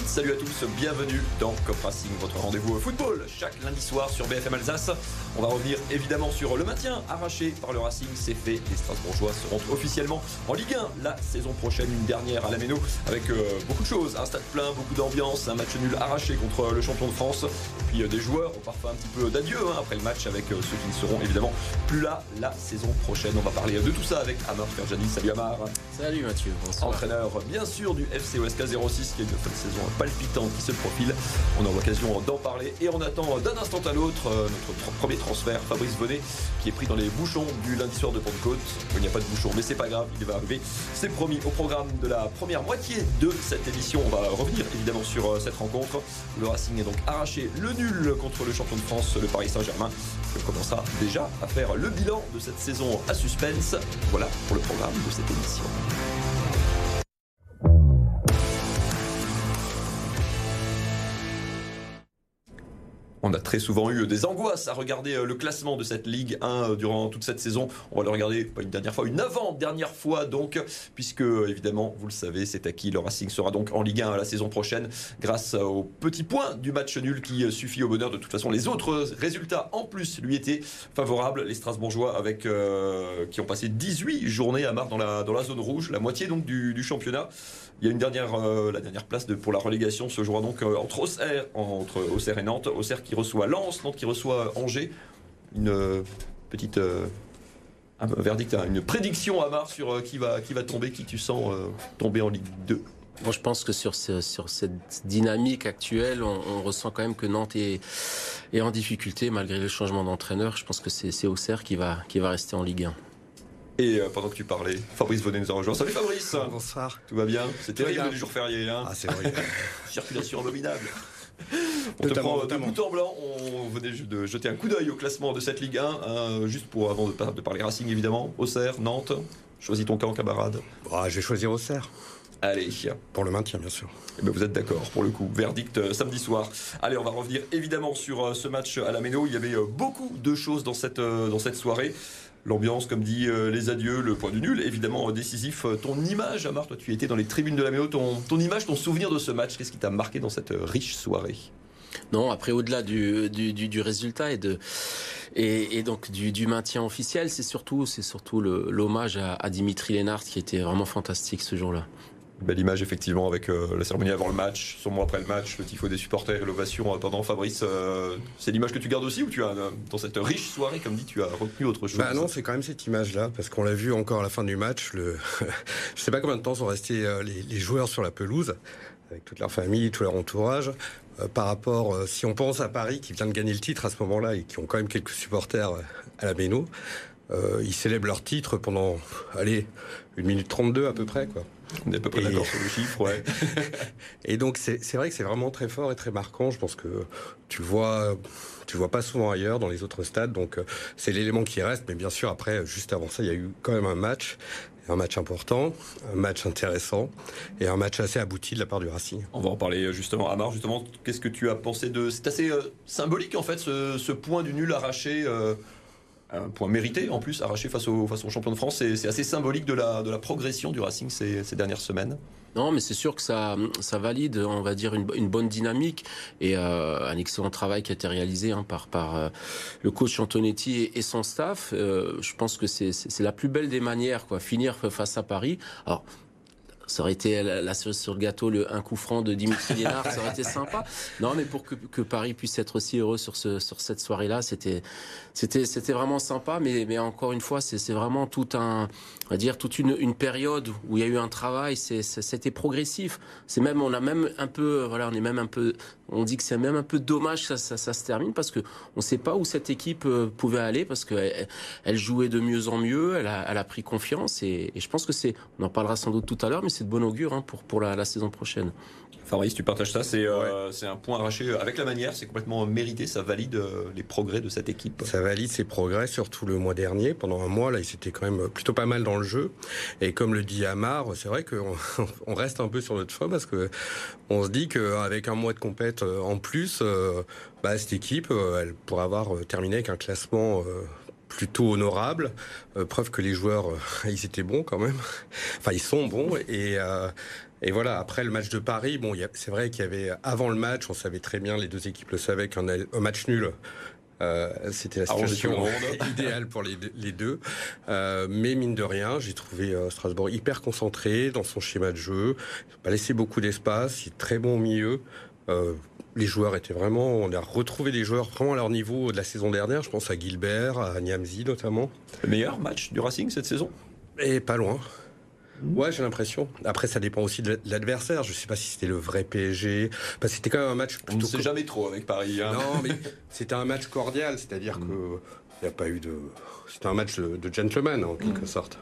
toutes, salut à tous, bienvenue dans Cop Racing, votre rendez-vous au football, chaque lundi soir sur BFM Alsace. On va revenir évidemment sur le maintien arraché par le Racing, c'est fait, les Strasbourgeois seront officiellement en Ligue 1 la saison prochaine, une dernière à la Méno, avec euh, beaucoup de choses, un stade plein, beaucoup d'ambiance, un match nul arraché contre le champion de France, puis euh, des joueurs ont parfois un petit peu d'adieu hein, après le match avec euh, ceux qui ne seront évidemment plus là la saison prochaine. On va parler de tout ça avec Amar Ferjani. Salut Amar. Salut Mathieu, bonsoir. Entraîneur bien sûr du FC OSK 06 qui est une fin de saison palpitante qui se profile. On aura l'occasion d'en parler et on attend d'un instant à l'autre euh, notre premier transfert, Fabrice Bonnet, qui est pris dans les bouchons du lundi soir de Pentecôte. Il n'y a pas de bouchons, mais c'est pas grave, il va arriver. C'est promis au programme de la première moitié de cette édition. On va revenir évidemment sur euh, cette rencontre. Le Racing est donc arraché le nul contre le champion de France, le Paris Saint-Germain, qui commencera déjà à faire le bilan de cette saison à suspense. Voilà pour le programme de cette émission. On a très souvent eu des angoisses à regarder euh, le classement de cette Ligue 1 euh, durant toute cette saison. On va le regarder pas une dernière fois, une avant-dernière fois donc, puisque évidemment, vous le savez, c'est acquis. Le Racing sera donc en Ligue 1 la saison prochaine grâce au petit point du match nul qui euh, suffit au bonheur. De toute façon, les autres résultats en plus lui étaient favorables. Les Strasbourgeois avec, qui ont passé 18 journées à marre dans la, dans la zone rouge, la moitié donc du championnat. Il y a une dernière, euh, la dernière place pour la relégation se jouera donc euh, entre Auxerre, entre Auxerre et Nantes. Auxerre qui reçoit Lens, Nantes qui reçoit Angers. Une euh, petite verdict, hein, une prédiction à sur qui va, qui va tomber, qui tu sens tomber en Ligue 2 Moi, je pense que sur, sur cette dynamique actuelle, on, on, ressent quand même que Nantes est, est en difficulté malgré le changement d'entraîneur. Je pense que c'est Auxerre qui va, qui va rester en Ligue 1. Et euh, pendant que tu parlais, Fabrice venait nous a rejoint. Salut Fabrice Bonsoir. Tout va bien C'est terrible les jours fériés. Hein ah, c'est vrai. Circulation abominable. On te prend de bout en blanc. On venait de jeter un coup d'œil au classement de cette Ligue 1, hein, juste pour avant de, de, parler Racing évidemment. Auxerre, Nantes. Choisis ton camp, camarade. Ah, je vais choisir Auxerre. Allez. Pour le maintien, bien sûr. Eh ben vous êtes d'accord, pour le coup. Verdict euh, samedi soir. Allez, on va revenir évidemment sur euh, ce match à la Méno. Il y avait euh, beaucoup de choses dans cette, dans cette soirée. L'ambiance, comme dit, euh, les adieux, le point du nul, évidemment décisif. Euh, ton image, Amar, toi tu étais dans les tribunes de la Méo, ton, image, ton souvenir de ce match, qu'est-ce qui t'a marqué dans cette euh, riche soirée? Non, après au-delà du, du, du, résultat et donc du, maintien officiel, c'est surtout l'hommage à, à Dimitri Lénart qui était vraiment fantastique ce jour-là. Belle image effectivement avec euh, la cérémonie avant le match, son mot après le match, le tifo des supporters et l'ovation pendant Fabrice. Euh, c'est l'image que tu gardes aussi ou tu as euh, dans cette riche soirée comme dit tu as retenu autre chose? Bah non, c'est quand même cette image là parce qu'on l'a vu encore à la fin du match. Le... Je sais pas combien de temps sont restés les, les, joueurs sur la pelouse avec toute leur famille, tout leur entourage. par rapport, si on pense à Paris qui vient de gagner le titre à ce moment-là et qui ont quand même quelques supporters à la Béno, ils célèbrent leur titre pendant, allez, une minute 32 à peu près quoi. On est à peu près d'accord sur le chiffre, ouais. et donc c'est vrai que c'est vraiment très fort et très marquant. Je pense que tu vois, tu vois pas souvent ailleurs dans les autres stades. Donc c'est l'élément qui reste. Mais bien sûr après, juste avant ça, il y a eu quand même un match. Un match important, un match intéressant et un match assez abouti de la part du Racing. On va en parler justement. Amar, justement, qu'est-ce que tu as pensé de... C'est assez euh, symbolique en fait ce, ce, point du nul arraché. Euh un point mérité en plus, arraché face au, face au champion de France. C'est assez symbolique de la, de la progression du Racing ces, ces dernières semaines. Non, mais c'est sûr que ça, ça valide, on va dire, une, une bonne dynamique et euh, un excellent travail qui a été réalisé hein, par, par euh, le coach Antonetti et, son staff. Euh, je pense que c'est la plus belle des manières, quoi, finir face à Paris. Alors, ça aurait été la cerise sur le gâteau, le, un coup franc de Dimitri Lénard, ça aurait été sympa. Non, mais pour que, que, Paris puisse être aussi heureux sur, ce, sur cette soirée-là, c'était, c'était, c'était vraiment sympa. Mais, mais encore une fois, c'est, c'est vraiment tout un, on va dire, toute une, une période où il y a eu un travail. C'est, c'était progressif. C'est même, on a même un peu, voilà, on est même un peu, on dit que c'est même un peu dommage que ça, ça, ça se termine parce que on sait pas où cette équipe euh, pouvait aller parce qu'elle elle jouait de mieux en mieux, elle a, elle a pris confiance et, et je pense que c'est, on en parlera sans doute tout à l'heure, mais c'est de bon augure hein, pour, pour la, la, saison prochaine. Fabrice, tu partages ça, c'est euh, un point arraché avec la manière, c'est complètement mérité, ça valide euh, les progrès de cette équipe. Ça valide ses progrès, surtout le mois dernier. Pendant un mois, là, il s'était quand même plutôt pas mal dans le jeu. Et comme le dit Amar, c'est vrai qu'on on reste un peu sur notre choix parce que on se dit qu'avec un mois de compète euh, en plus, euh, bah, cette équipe, euh, elle pourrait avoir terminé avec un classement plutôt honorable. Euh, preuve que les joueurs, euh, ils étaient bons quand même. Enfin, ils sont bons et, euh, Et voilà, après le match de Paris, bon, c'est vrai qu'il y avait, avant le match, on savait très bien, les deux équipes le savaient, qu'un match nul, c'était la situation idéale pour les, deux. Mais mine de rien, j'ai trouvé Strasbourg hyper concentré dans son schéma de jeu. Il n'a pas laissé beaucoup d'espace. Il est très bon au milieu. Les joueurs étaient vraiment. On a retrouvé des joueurs vraiment à leur niveau de la saison dernière. Je pense à Gilbert, à Niamzi notamment. Le meilleur match du Racing cette saison? Et pas loin. Ouais, j'ai l'impression. Après, ça dépend aussi de l'adversaire. Je sais pas si c'était le vrai PSG. Parce que c'était quand même un match. On ne sait jamais trop avec Paris. Hein. Non, mais c'était un match cordial, c'est-à-dire mm. que il n'y a pas eu de. C'était un match de, gentleman en quelque mm. sorte.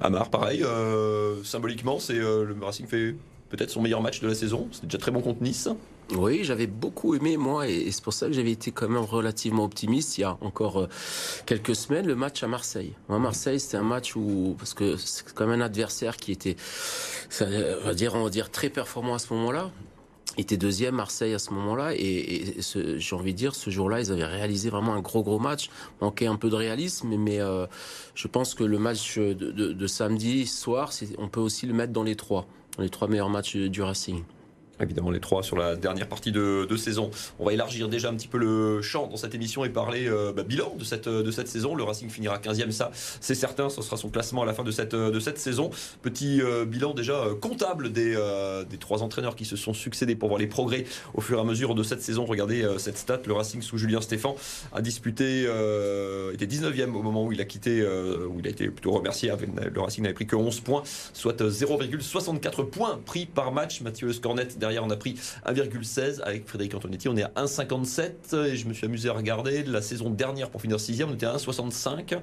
Amar, pareil. Euh, symboliquement, c'est euh, le Racing fait peut-être son meilleur match de la saison. C'était déjà très bon contre Nice. Oui, j'avais beaucoup aimé, moi, et c'est pour ça que j'avais été quand même relativement optimiste il y a encore euh, quelques semaines, le match à Marseille. Moi, Marseille, c'était un match où, parce que c'est quand même un adversaire qui était, on va dire, on très performant à ce moment-là. Était deuxième Marseille à ce moment-là et, j'ai envie de dire ce jour-là ils avaient réalisé vraiment un gros gros match manquait un peu de réalisme mais euh, je pense que le match de, de samedi soir on peut aussi le mettre dans les trois dans les trois meilleurs matchs du Racing évidemment les trois sur la dernière partie de, saison. On va élargir déjà un petit peu le champ dans cette émission et parler euh, bah, bilan de cette, de cette saison. Le Racing finira 15e, ça c'est certain, ce sera son classement à la fin de cette, de cette saison. Petit euh, bilan déjà euh, comptable des, des trois entraîneurs qui se sont succédés pour voir les progrès au fur et à mesure de cette saison. Regardez cette stat, le Racing sous Julien Stéphan a disputé, était 19e au moment où il a quitté, où il a été plutôt remercié. Le Racing n'avait pris que 11 points, soit 0,64 points pris par match. Mathieu Scornet Derrière, on a pris 1,16 avec Frédéric Antonetti. On est à 1,57 et je me suis amusé à regarder. La saison dernière, pour finir 6 on était à 1,65.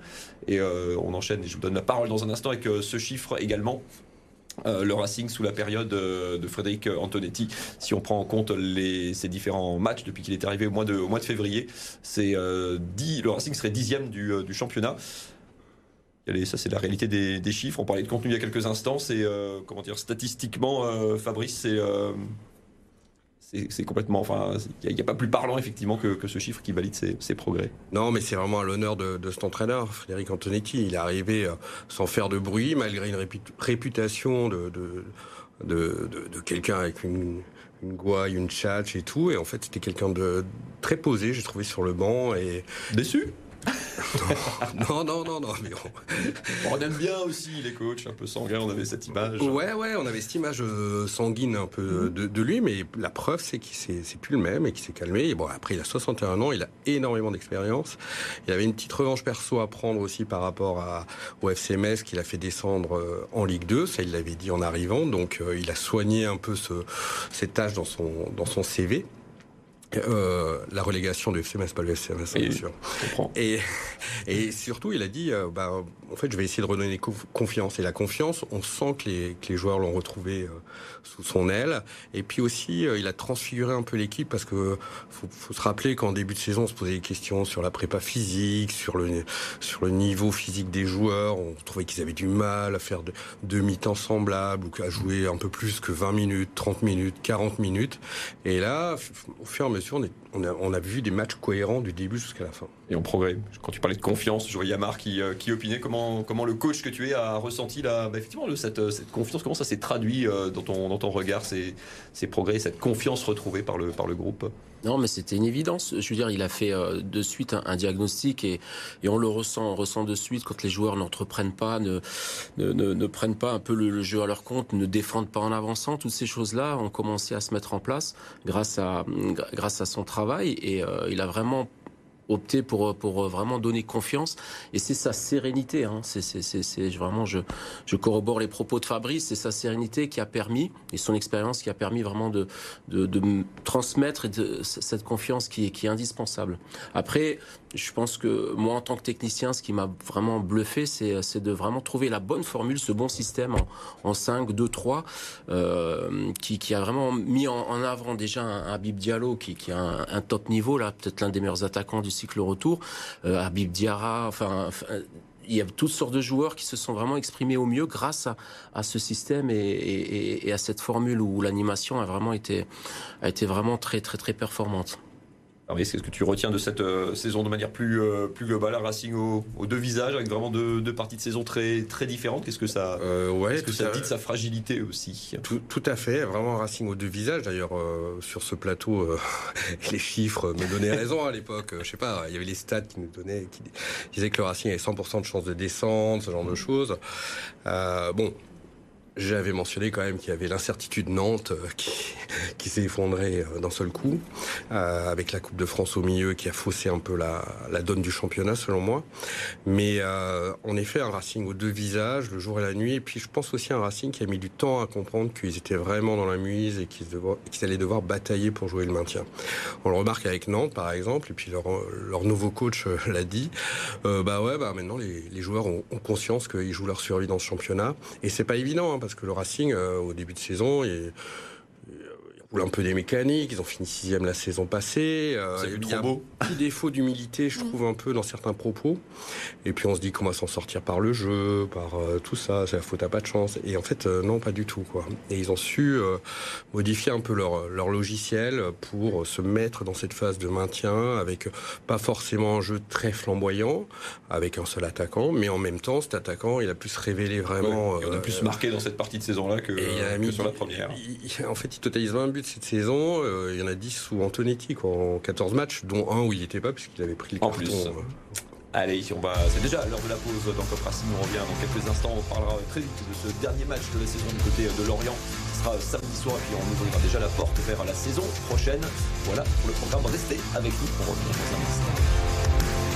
Et euh, on enchaîne et je vous donne la parole dans un instant avec euh, ce chiffre également. Euh, le Racing sous la période de Frédéric Antonetti. Si on prend en compte les, ces différents matchs depuis qu'il est arrivé au mois de, mois de février, c'est le Racing serait dixième du, du championnat ça, c'est la réalité des, chiffres. On parlait de contenu il y a quelques instants. C'est euh, comment dire statistiquement, euh, Fabrice, euh, c'est c'est complètement. Enfin, il n'y a, pas plus parlant effectivement que, ce chiffre qui valide ses, progrès. Non, mais c'est vraiment à l'honneur de, cet entraîneur, Frédéric Antonetti. Il est arrivé sans faire de bruit, malgré une réputation de, de, quelqu'un avec une, une gouaille, une tchatch et tout. Et en fait, c'était quelqu'un de très posé, j'ai trouvé sur le banc. Et déçu? non, non, non, non, mais on aime bien aussi les coachs un peu sanguins, on avait cette image. Ouais, ouais, on avait cette image euh, sanguine un peu de, lui, mais la preuve, c'est qu'il c'est plus le même et qu'il s'est calmé. Et bon, après, il a 61 ans, il a énormément d'expérience. Il avait une petite revanche perso à prendre aussi par rapport à, au FCMS qu'il a fait descendre euh, en Ligue 2. Ça, il l'avait dit en arrivant. Donc, euh, il a soigné un peu ce, cette tâche dans son, dans son CV. Euh, la relégation du FCMS, pas le FCMS, bien sûr. Et, et surtout, il a dit, euh, bah, en fait, je vais essayer de redonner confiance. Et la confiance, on sent que les, que les joueurs l'ont retrouvé euh, sous son aile. Et puis aussi, il a transfiguré un peu l'équipe parce que faut, faut se rappeler qu'en début de saison, on se posait des questions sur la prépa physique, sur le, sur le niveau physique des joueurs. On trouvait qu'ils avaient du mal à faire deux mi-temps semblables ou à jouer un peu plus que 20 minutes, 30 minutes, 40 minutes. Et là, au fur et à mesure, on, a, on a vu des matchs cohérents du début jusqu'à la fin. Et on progresse. Quand tu parlais de confiance, je Yamar qui, euh, qui opinait comment, comment le coach que tu es a ressenti là, bah, effectivement cette, cette confiance, comment ça s'est traduit euh, dans ton, dans ton regard, ces, ces progrès, cette confiance retrouvée par le, par le groupe? Non, mais c'était une évidence. Je veux dire, il a fait euh, de suite un, diagnostic et, on le ressent, on ressent de suite quand les joueurs n'entreprennent pas, ne, ne, ne, prennent pas un peu le, jeu à leur compte, ne défendent pas en avançant. Toutes ces choses-là ont commencé à se mettre en place grâce à, grâce à son travail et euh, il a vraiment opté pour pour vraiment donner confiance. Et c'est sa sérénité hein. c'est c'est vraiment je je corrobore les propos de Fabrice. C'est sa sérénité qui a permis et son expérience qui a permis vraiment de de, transmettre cette confiance qui est qui est indispensable. Après je pense que moi, en tant que technicien, ce qui m'a vraiment bluffé, c'est de vraiment trouver la bonne formule, ce bon système en, en 5, 2, 3, euh, qui, qui, a vraiment mis en, avant déjà un, Habib Diallo qui, qui a un, top niveau, là, peut-être l'un des meilleurs attaquants du cycle retour, euh, Habib Diarra, enfin, il y a toutes sortes de joueurs qui se sont vraiment exprimés au mieux grâce à, ce système et, et, et, à cette formule où l'animation a vraiment été a été vraiment très très très performante. Qu'est-ce que tu retiens de cette euh, saison de manière plus, euh, plus globale Un Racing aux, deux visages, avec vraiment deux, deux, parties de saison très, très différentes? Qu'est-ce que ça, euh, ouais, que ça dit de sa fragilité aussi? Tout, tout, à fait, vraiment un Racing aux deux visages. D'ailleurs, sur ce plateau, les chiffres me donnaient raison à l'époque. Je sais pas, il y avait les stats qui nous donnaient, qui disaient que le Racing avait 100% de chances de descendre, ce genre de choses. bon, j'avais mentionné quand même qu'il y avait l'incertitude Nantes euh, qui, qui s'est effondrée euh, d'un seul coup, euh, avec la Coupe de France au milieu qui a faussé un peu la, la donne du championnat selon moi. Mais euh, en effet, un Racing aux deux visages, le jour et la nuit. Et puis je pense aussi un Racing qui a mis du temps à comprendre qu'ils étaient vraiment dans la mise et qu'ils qu allaient devoir batailler pour jouer le maintien. On le remarque avec Nantes par exemple, et puis leur, leur nouveau coach l'a dit. Euh, bah ouais, bah maintenant les, les joueurs ont, ont conscience qu'ils jouent leur survie dans ce championnat. Et c'est pas évident. Hein, que le Racing, euh, au début de saison, il, roule un peu des mécaniques. Ils ont fini sixième la saison passée. Euh, il y a un petit défaut d'humilité, je trouve, un peu dans certains propos. Et puis on se dit qu'on va s'en sortir par le jeu, par euh, tout ça. C'est la faute à pas de chance. Et en fait, euh, non, pas du tout. Quoi. Et ils ont su euh, modifier un peu leur, leur logiciel pour se mettre dans cette phase de maintien avec pas forcément un jeu très flamboyant, avec un seul attaquant, mais en même temps, cet attaquant, il a pu se révéler vraiment. Ouais, il a plus marqué dans cette partie de saison-là que, que sur la première. Il, en fait, il totalise 20 buts cette saison. Euh, il y en a 10 sous Antonetti quoi, en 14 matchs, dont un où il n'y était pas puisqu'il avait pris le en carton. Plus. Euh. Allez, on va. C'est déjà l'heure de la pause dans Cop Racing. On revient dans quelques instants. On parlera très vite de ce dernier match de la saison du côté de Lorient. Ce sera samedi soir. Et puis on ouvrira déjà la porte vers la saison prochaine. Voilà pour le programme. Restez avec nous. On revient dans un instant.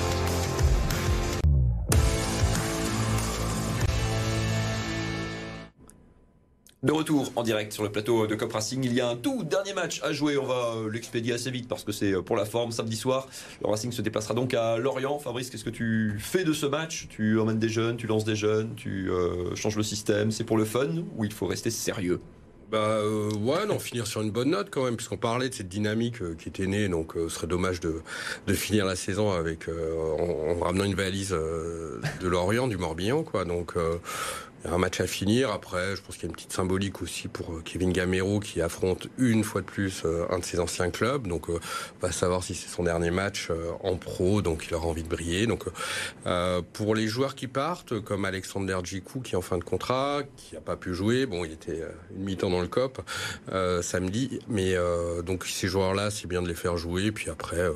De retour en direct sur le plateau de Cop Racing, il y a un tout dernier match à jouer. On va l'expédier assez vite parce que c'est pour la forme. Samedi soir, le Racing se déplacera donc à Lorient. Fabrice, qu'est-ce que tu fais de ce match? Tu emmènes des jeunes, tu lances des jeunes, tu euh, changes le système. C'est pour le fun ou il faut rester sérieux? Bah euh, ouais, non, finir sur une bonne note quand même, puisqu'on parlait de cette dynamique euh, qui était née, donc euh, ce serait dommage de, de finir la saison avec en, en, ramenant une valise de Lorient, du Morbihan, quoi. Donc un match à finir. Après, je pense qu'il y a une petite symbolique aussi pour Kevin Gamero qui affronte une fois de plus un de ses anciens clubs. Donc, on va savoir si c'est son dernier match en pro, donc il aura envie de briller. Donc, euh, pour les joueurs qui partent, comme Alexander Djikou qui est en fin de contrat, qui n'a pas pu jouer, bon, il était une mi-temps dans le COP euh, samedi, mais euh, donc ces joueurs-là, c'est bien de les faire jouer, puis après, euh,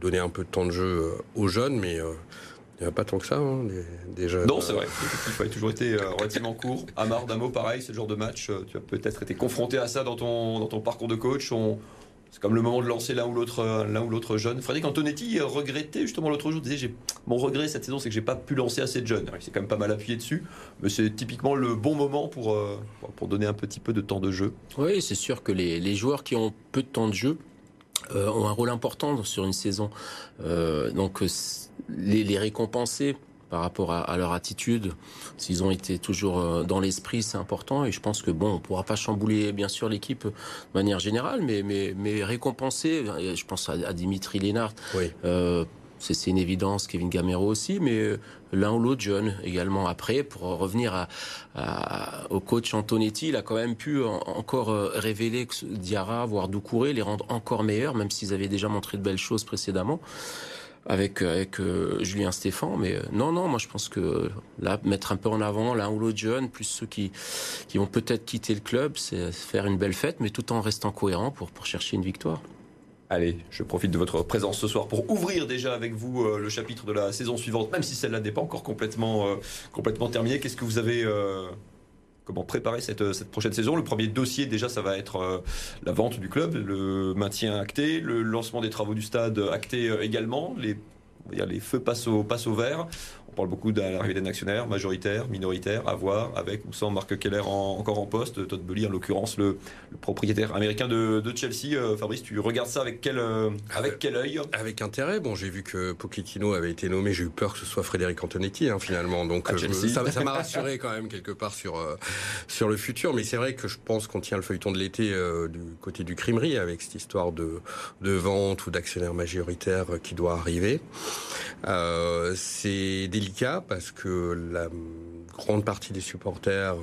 donner un peu de temps de jeu aux jeunes, mais il n'y a pas tant que ça, hein, des, des, jeunes. Non, c'est vrai. Il a toujours été euh, relativement court. Amar, Damo, pareil, c'est le genre de match. Euh, tu as peut-être été confronté à ça dans ton, dans ton parcours de coach. On, c'est comme le moment de lancer l'un ou l'autre, l'un ou l'autre jeune. Frédéric Antonetti regrettait justement l'autre jour. Disait, j'ai, mon regret cette saison, c'est que j'ai pas pu lancer assez de jeunes. Il s'est quand même pas mal appuyé dessus, mais c'est typiquement le bon moment pour euh, pour donner un petit peu de temps de jeu. Oui, c'est sûr que les, les joueurs qui ont peu de temps de jeu euh, ont un rôle important sur une saison. Euh, donc les, les récompenser par rapport à, à, leur attitude. S'ils ont été toujours dans l'esprit, c'est important. Et je pense que bon, on pourra pas chambouler bien sûr l'équipe de manière générale, mais mais, mais récompenser. Je pense à, à Dimitri Lénart. Oui. Euh, c'est une évidence, Kevin Gamero aussi, mais l'un ou l'autre jeune également après, pour revenir à, à, au coach Antonetti, il a quand même pu en, encore révéler que Diarra, voire Doucouré, les rendre encore meilleurs, même s'ils avaient déjà montré de belles choses précédemment avec avec euh, Julien Stéphan mais euh, non non moi je pense que là mettre un peu en avant l'un ou l'autre jeune plus ceux qui qui vont peut-être quitter le club c'est faire une belle fête mais tout en restant cohérent pour pour chercher une victoire. Allez, je profite de votre présence ce soir pour ouvrir déjà avec vous euh, le chapitre de la saison suivante, même si celle-là n'est pas encore complètement, euh, complètement terminée. Qu'est-ce que vous avez euh, comment préparer cette, cette, prochaine saison Le premier dossier, déjà, ça va être euh, la vente du club, le maintien acté, le lancement des travaux du stade acté également. Les, les feux passent au, passent au vert. On parle beaucoup de l'arrivée d'un actionnaire, majoritaire, minoritaire, à voir, avec ou sans Marc Keller en, encore en poste, Todd Bully en l'occurrence, le, le, propriétaire américain de, de Chelsea. Euh, Fabrice, tu regardes ça avec quel, euh, avec quel œil? Avec intérêt. Bon, j'ai vu que Pochettino avait été nommé, j'ai eu peur que ce soit Frédéric Antonetti, hein, finalement. Donc, je, ça m'a rassuré quand même quelque part sur, euh, sur le futur. Mais c'est vrai que je pense qu'on tient le feuilleton de l'été euh, du côté du crimerie avec cette histoire de, de vente ou d'actionnaire majoritaire qui doit arriver. Euh, c'est parce que la grande partie des supporters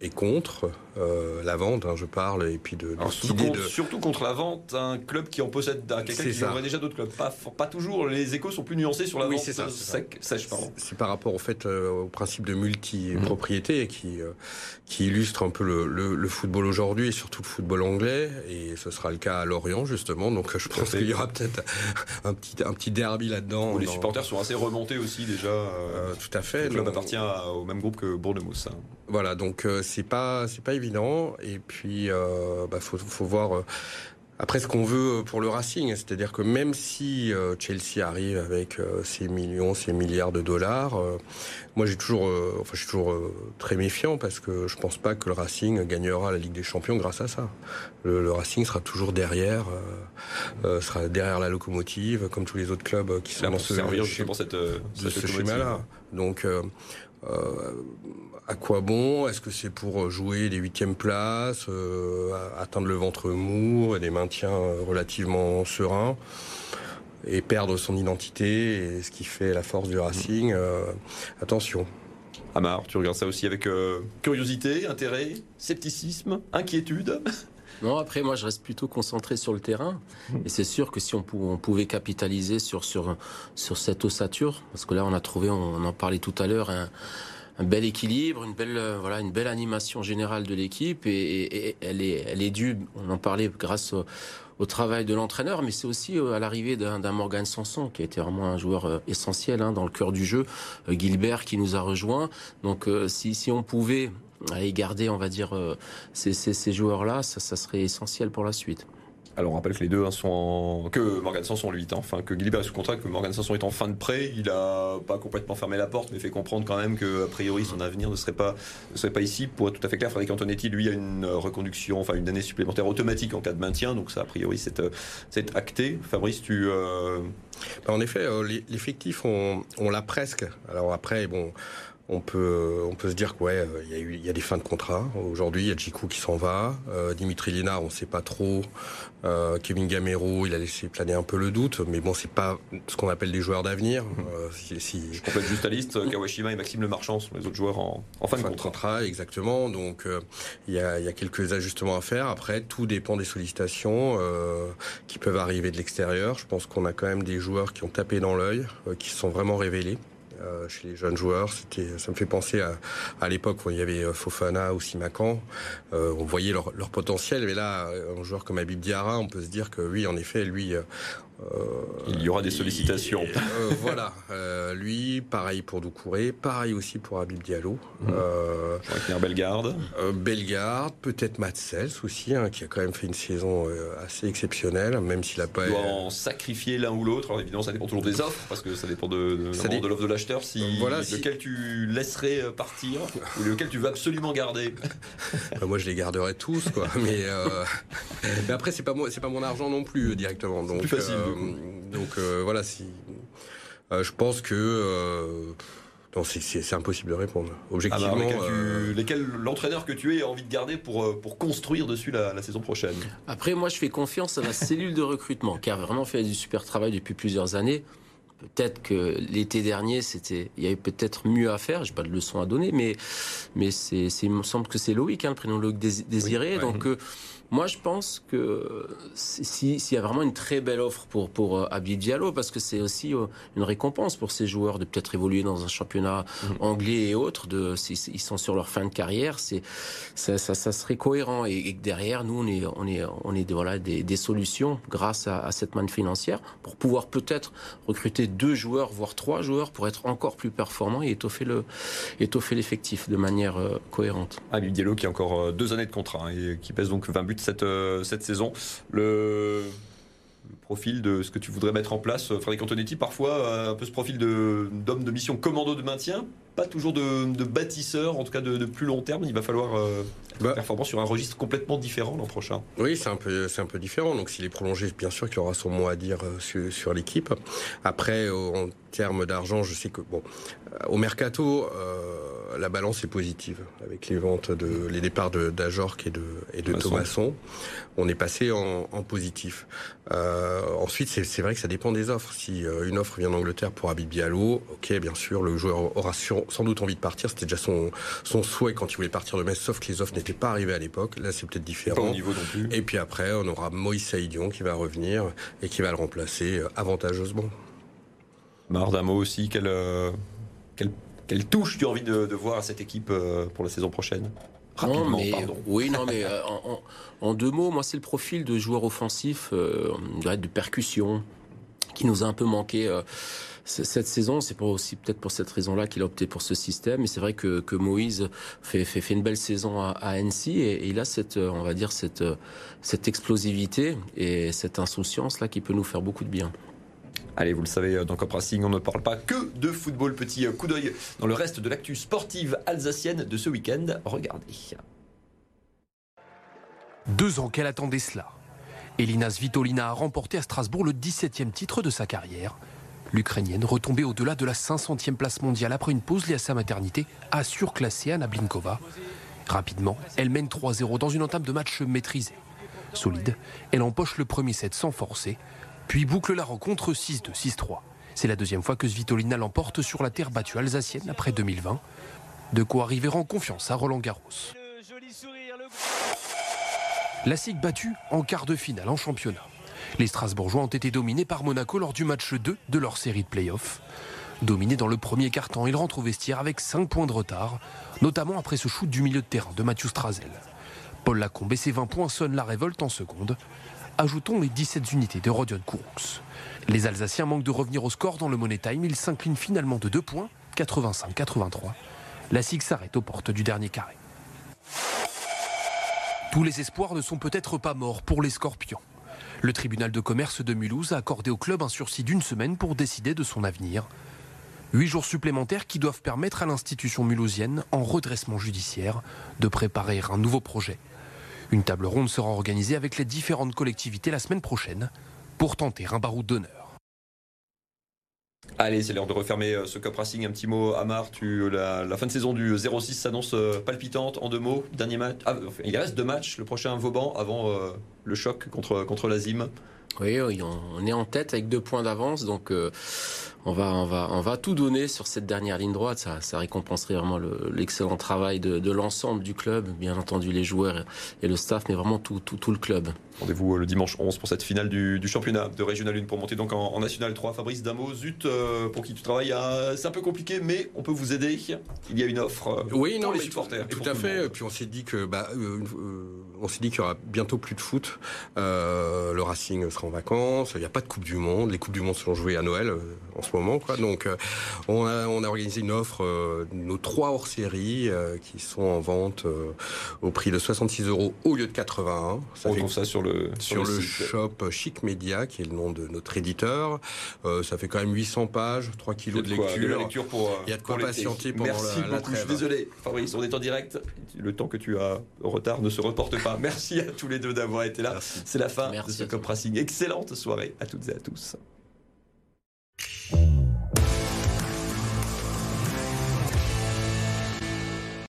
euh, est contre euh, la vente, hein, je parle, et puis de, surtout, contre, la vente, un club qui en possède, quelqu'un qui aurait déjà d'autres clubs. Pas, pas toujours, les échos sont plus nuancés sur la vente c'est ça, sèche. C'est par rapport au fait euh, au principe de multi-propriété mhm. qui, euh, qui illustre un peu le, football aujourd'hui et surtout le football anglais, et ce sera le cas à Lorient justement, donc je pense qu'il y aura peut-être un petit, un petit derby là-dedans. les supporters sont assez remontés aussi déjà. tout à fait. Le club appartient au même groupe que Bournemouth. Hein. Voilà, donc c'est pas c'est pas évident. Et puis, euh, bah, faut, faut voir. Euh, après, ce qu'on veut pour le Racing, c'est-à-dire que même si euh, Chelsea arrive avec euh, ses millions, ses milliards de dollars, moi j'ai toujours, enfin, je suis toujours très méfiant parce que je pense pas que le Racing gagnera la Ligue des Champions grâce à ça. Le, Racing sera toujours derrière, sera derrière la locomotive, comme tous les autres clubs qui sont dans ce, servir justement cette, ce schéma-là. Donc euh, à quoi bon? Est-ce que c'est pour jouer des huitièmes places, euh, atteindre le ventre mou, et des maintiens relativement sereins et perdre son identité et ce qui fait la force du Racing euh, Attention. Amar, tu regardes ça aussi avec curiosité, intérêt, scepticisme, inquiétude? Non, après, moi, je reste plutôt concentré sur le terrain. Mmh. Et c'est sûr que si on, pouvait capitaliser sur, sur, sur cette ossature, parce que là, on a trouvé, on, en parlait tout à l'heure, un, bel équilibre, une belle, euh, voilà, une belle animation générale de l'équipe. Et, elle, est, elle est due, on en parlait grâce au, travail de l'entraîneur, mais c'est aussi euh, à l'arrivée d'un Morgan Sanson, qui a été vraiment un joueur euh, essentiel hein, dans le cœur du jeu. Gilbert qui nous a rejoint. Donc, si, si on pouvait et garder, on va dire, euh, ces, ces, joueurs-là, ça, ça, serait essentiel pour la suite. Alors on rappelle que les deux hein, sont en... que Morgan Sanson lui enfin que Gilbert est sous contrat, que Morgan Sanson est en fin de prêt. Il a pas complètement fermé la porte, mais fait comprendre quand même que a priori son avenir ne serait pas ici. Pour être tout à fait clair, Frédéric Antonetti lui a une reconduction, enfin une année supplémentaire automatique en cas de maintien, donc ça a priori c'est c'est acté. Fabrice, tu euh, bah, en effet, euh, l'effectif on l'a presque. Alors après bon on peut, on peut se dire qu'il ouais, euh, y, a il y a des fins de contrat. Aujourd'hui, il y a Djikou qui s'en va. Euh, Dimitri Lénard, on ne sait pas trop. Euh, Kevin Gamero, il a laissé planer un peu le doute. Mais bon, c'est pas ce qu'on appelle des joueurs d'avenir. Mmh. Euh, si, si... Je complète juste la liste. Kawashima et Maxime Le Marchand sont les autres joueurs en, en fin, de contrat. contrat. Exactement. Donc, il y, a, y, a, quelques ajustements à faire. Après, tout dépend des sollicitations qui peuvent arriver de l'extérieur. Je pense qu'on a quand même des joueurs qui ont tapé dans l'œil, qui se sont vraiment révélés. Euh, chez les jeunes joueurs. C'était, ça me fait penser à, l'époque où il y avait euh, Fofana ou Simakan. Euh, on voyait leur, potentiel, mais là, un joueur comme Abib Diarra, on peut se dire que oui, en effet, lui, il y aura des sollicitations. Euh, voilà. Euh, lui, pareil pour Doucouré, pareil aussi pour Habib Diallo. Mmh. Bellegarde. Bellegarde, peut-être Matt aussi, hein, qui a quand même fait une saison assez exceptionnelle, même s'il a pas. Il doit en sacrifier l'un ou l'autre. Alors évidemment, ça dépend toujours des offres, parce que ça dépend de, de, de l'offre de l'acheteur. Si, voilà, lequel tu laisserais partir ou lequel tu veux absolument garder. Bah, moi, je les garderais tous, quoi. mais, mais après, c'est pas moi, pas mon argent non plus directement. Donc, plus facile. Euh, donc euh, voilà, si euh, je pense que c'est impossible de répondre. Objectivement. lesquels, l'entraîneur que tu es a envie de garder pour, pour construire dessus la, saison prochaine? Après, moi, je fais confiance à la cellule de recrutement qui a vraiment fait du super travail depuis plusieurs années. Peut-être que l'été dernier, c'était, il y avait peut-être mieux à faire. J'ai pas de leçon à donner, mais, mais c'est, il me semble que c'est Loïc, hein, le prénom Loïc désiré. donc, moi, je pense que s'il y a vraiment une très belle offre pour pour euh, Abid Diallo, parce que c'est aussi euh, une récompense pour ces joueurs de peut-être évoluer dans un championnat mhm. anglais et autres, de s'ils sont sur leur fin de carrière, c'est ça, ça, ça, serait cohérent et, que derrière nous on est on est on est voilà des, des solutions grâce à, à, cette manne financière pour pouvoir peut-être recruter deux joueurs voire trois joueurs pour être encore plus performants et étoffer le étoffer l'effectif de manière euh, cohérente. Abid Diallo qui a encore deux années de contrat hein, et qui pèse donc 20 buts cette, euh, cette saison. Le, profil de ce que tu voudrais mettre en place, euh, Frédéric Antonetti, parfois euh, un peu ce profil d'homme de, mission commando de maintien, pas toujours de, bâtisseur, en tout cas de, plus long terme. Il va falloir être bah. performant sur un registre complètement différent l'an prochain. Oui, c'est un peu, c'est un peu différent. Donc s'il est prolongé, bien sûr qu'il aura son mot à dire sur, sur l'équipe. Après, en termes d'argent, je sais que bon, au mercato la balance est positive avec les ventes de les départs de d'Ajorc et de et de Thomasson. On est passé en, positif. Euh, ensuite, c'est vrai que ça dépend des offres. Si euh, une offre vient d'Angleterre pour Habib Diallo, ok, bien sûr, le joueur aura sans doute envie de partir. C'était déjà son, son souhait quand il voulait partir de Metz, sauf que les offres n'étaient pas arrivées à l'époque. Là, c'est peut-être différent. niveau non plus. Et puis après, on aura Moïse Saïdion qui va revenir et qui va le remplacer euh, avantageusement. Mardamo aussi, quelle, euh, quelle, quelle, touche tu as envie de, de voir à cette équipe euh, pour la saison prochaine? Rapidement, mais, pardon. Oui, non, mais en, en, en, deux mots, moi, c'est le profil de joueur offensif, euh, de percussion, qui nous a un peu manqué cette saison, c'est aussi peut-être pour cette raison-là qu'il a opté pour ce système. Et c'est vrai que, que Moïse fait, fait, fait, une belle saison à, à Annecy et, et, il a cette, on va dire, cette, cette explosivité et cette insouciance-là qui peut nous faire beaucoup de bien. Allez, vous le savez, dans Cop Racing, on ne parle pas que de football. Petit coup d'œil dans le reste de l'actu sportive alsacienne de ce week-end. Regardez. Deux ans qu'elle attendait cela. Elina Svitolina a remporté à Strasbourg le 17e titre de sa carrière. L'Ukrainienne, retombée au-delà de la 500e place mondiale après une pause liée à sa maternité, a surclassé Anna Blinkova. Rapidement, elle mène 3-0 dans une entame de match maîtrisée. Solide, elle empoche le premier set sans forcer, puis boucle la rencontre 6-2, 6-3. C'est la deuxième fois que Svitolina l'emporte sur la terre battue alsacienne après 2020. De quoi arriver en confiance à Roland Garros. La SIG battue en quart de finale en championnat. Les Strasbourgeois ont été dominés par Monaco lors du match 2 de leur série de playoffs. Dominés dans le premier quart-temps, ils rentrent au vestiaire avec 5 points de retard, notamment après ce shoot du milieu de terrain de Mathieu Strazel. Paul Lacombe et ses 20 points sonnent la révolte en seconde. Ajoutons les 17 unités de Rodion Kourous. Les Alsaciens manquent de revenir au score dans le Money Time. Ils s'inclinent finalement de 2 points, 85-83. La SIG s'arrête aux portes du dernier carré. Tous les espoirs ne sont peut-être pas morts pour les Scorpions. Le tribunal de commerce de Mulhouse a accordé au club un sursis d'une semaine pour décider de son avenir. Huit jours supplémentaires qui doivent permettre à l'institution mulhousienne, en redressement judiciaire, de préparer un nouveau projet. Une table ronde sera organisée avec les différentes collectivités la semaine prochaine pour tenter un baroud d'honneur. Allez, c'est l'heure de refermer ce Cup Racing. Un petit mot, Amar. Tu, la, fin de saison du 06 s'annonce palpitante. En deux mots, dernier match. Ah, il reste deux matchs. Le prochain Vauban avant euh, le choc contre, contre l'Azim. Oui, on est en tête avec deux points d'avance, donc euh, on, va, on, va, on va tout donner sur cette dernière ligne droite. Ça, ça récompenserait vraiment l'excellent le, travail de, de l'ensemble du club, bien entendu les joueurs et le staff, mais vraiment tout, tout, tout le club. Rendez-vous le dimanche 11 pour cette finale du, du championnat de Régional 1 pour monter donc en, en National 3. Fabrice Damo, zut, euh, pour qui tu travailles, euh, c'est un peu compliqué, mais on peut vous aider. Il y a une offre euh, oui, pour non, les supporters. Tout, tout à fait. Et puis on s'est dit que, bah, euh, on s'est dit qu'il y aura bientôt plus de foot. le Racing sera en vacances. Il n'y a pas de Coupe du Monde. Les Coupes du Monde sont jouées à Noël en ce moment, quoi. Donc on a, on a organisé une offre, nos trois hors série qui sont en vente au prix de 66 euros au lieu de 81. Ça on fait ça sur le sur, le, le shop Chic Media, qui est le nom de notre éditeur. Euh, ça fait quand même 800 pages, 3 kilos de, de, quoi, lecture. de lecture. pour, Il y a de quoi patienter pendant Merci la, beaucoup. la. Je suis désolé, Fabrice, on est en direct. Le temps que tu as au retard ne se reporte pas. Merci à tous les deux d'avoir été là. C'est la fin Merci de ce Cop Racing. Excellente soirée à toutes et à tous. Thank you.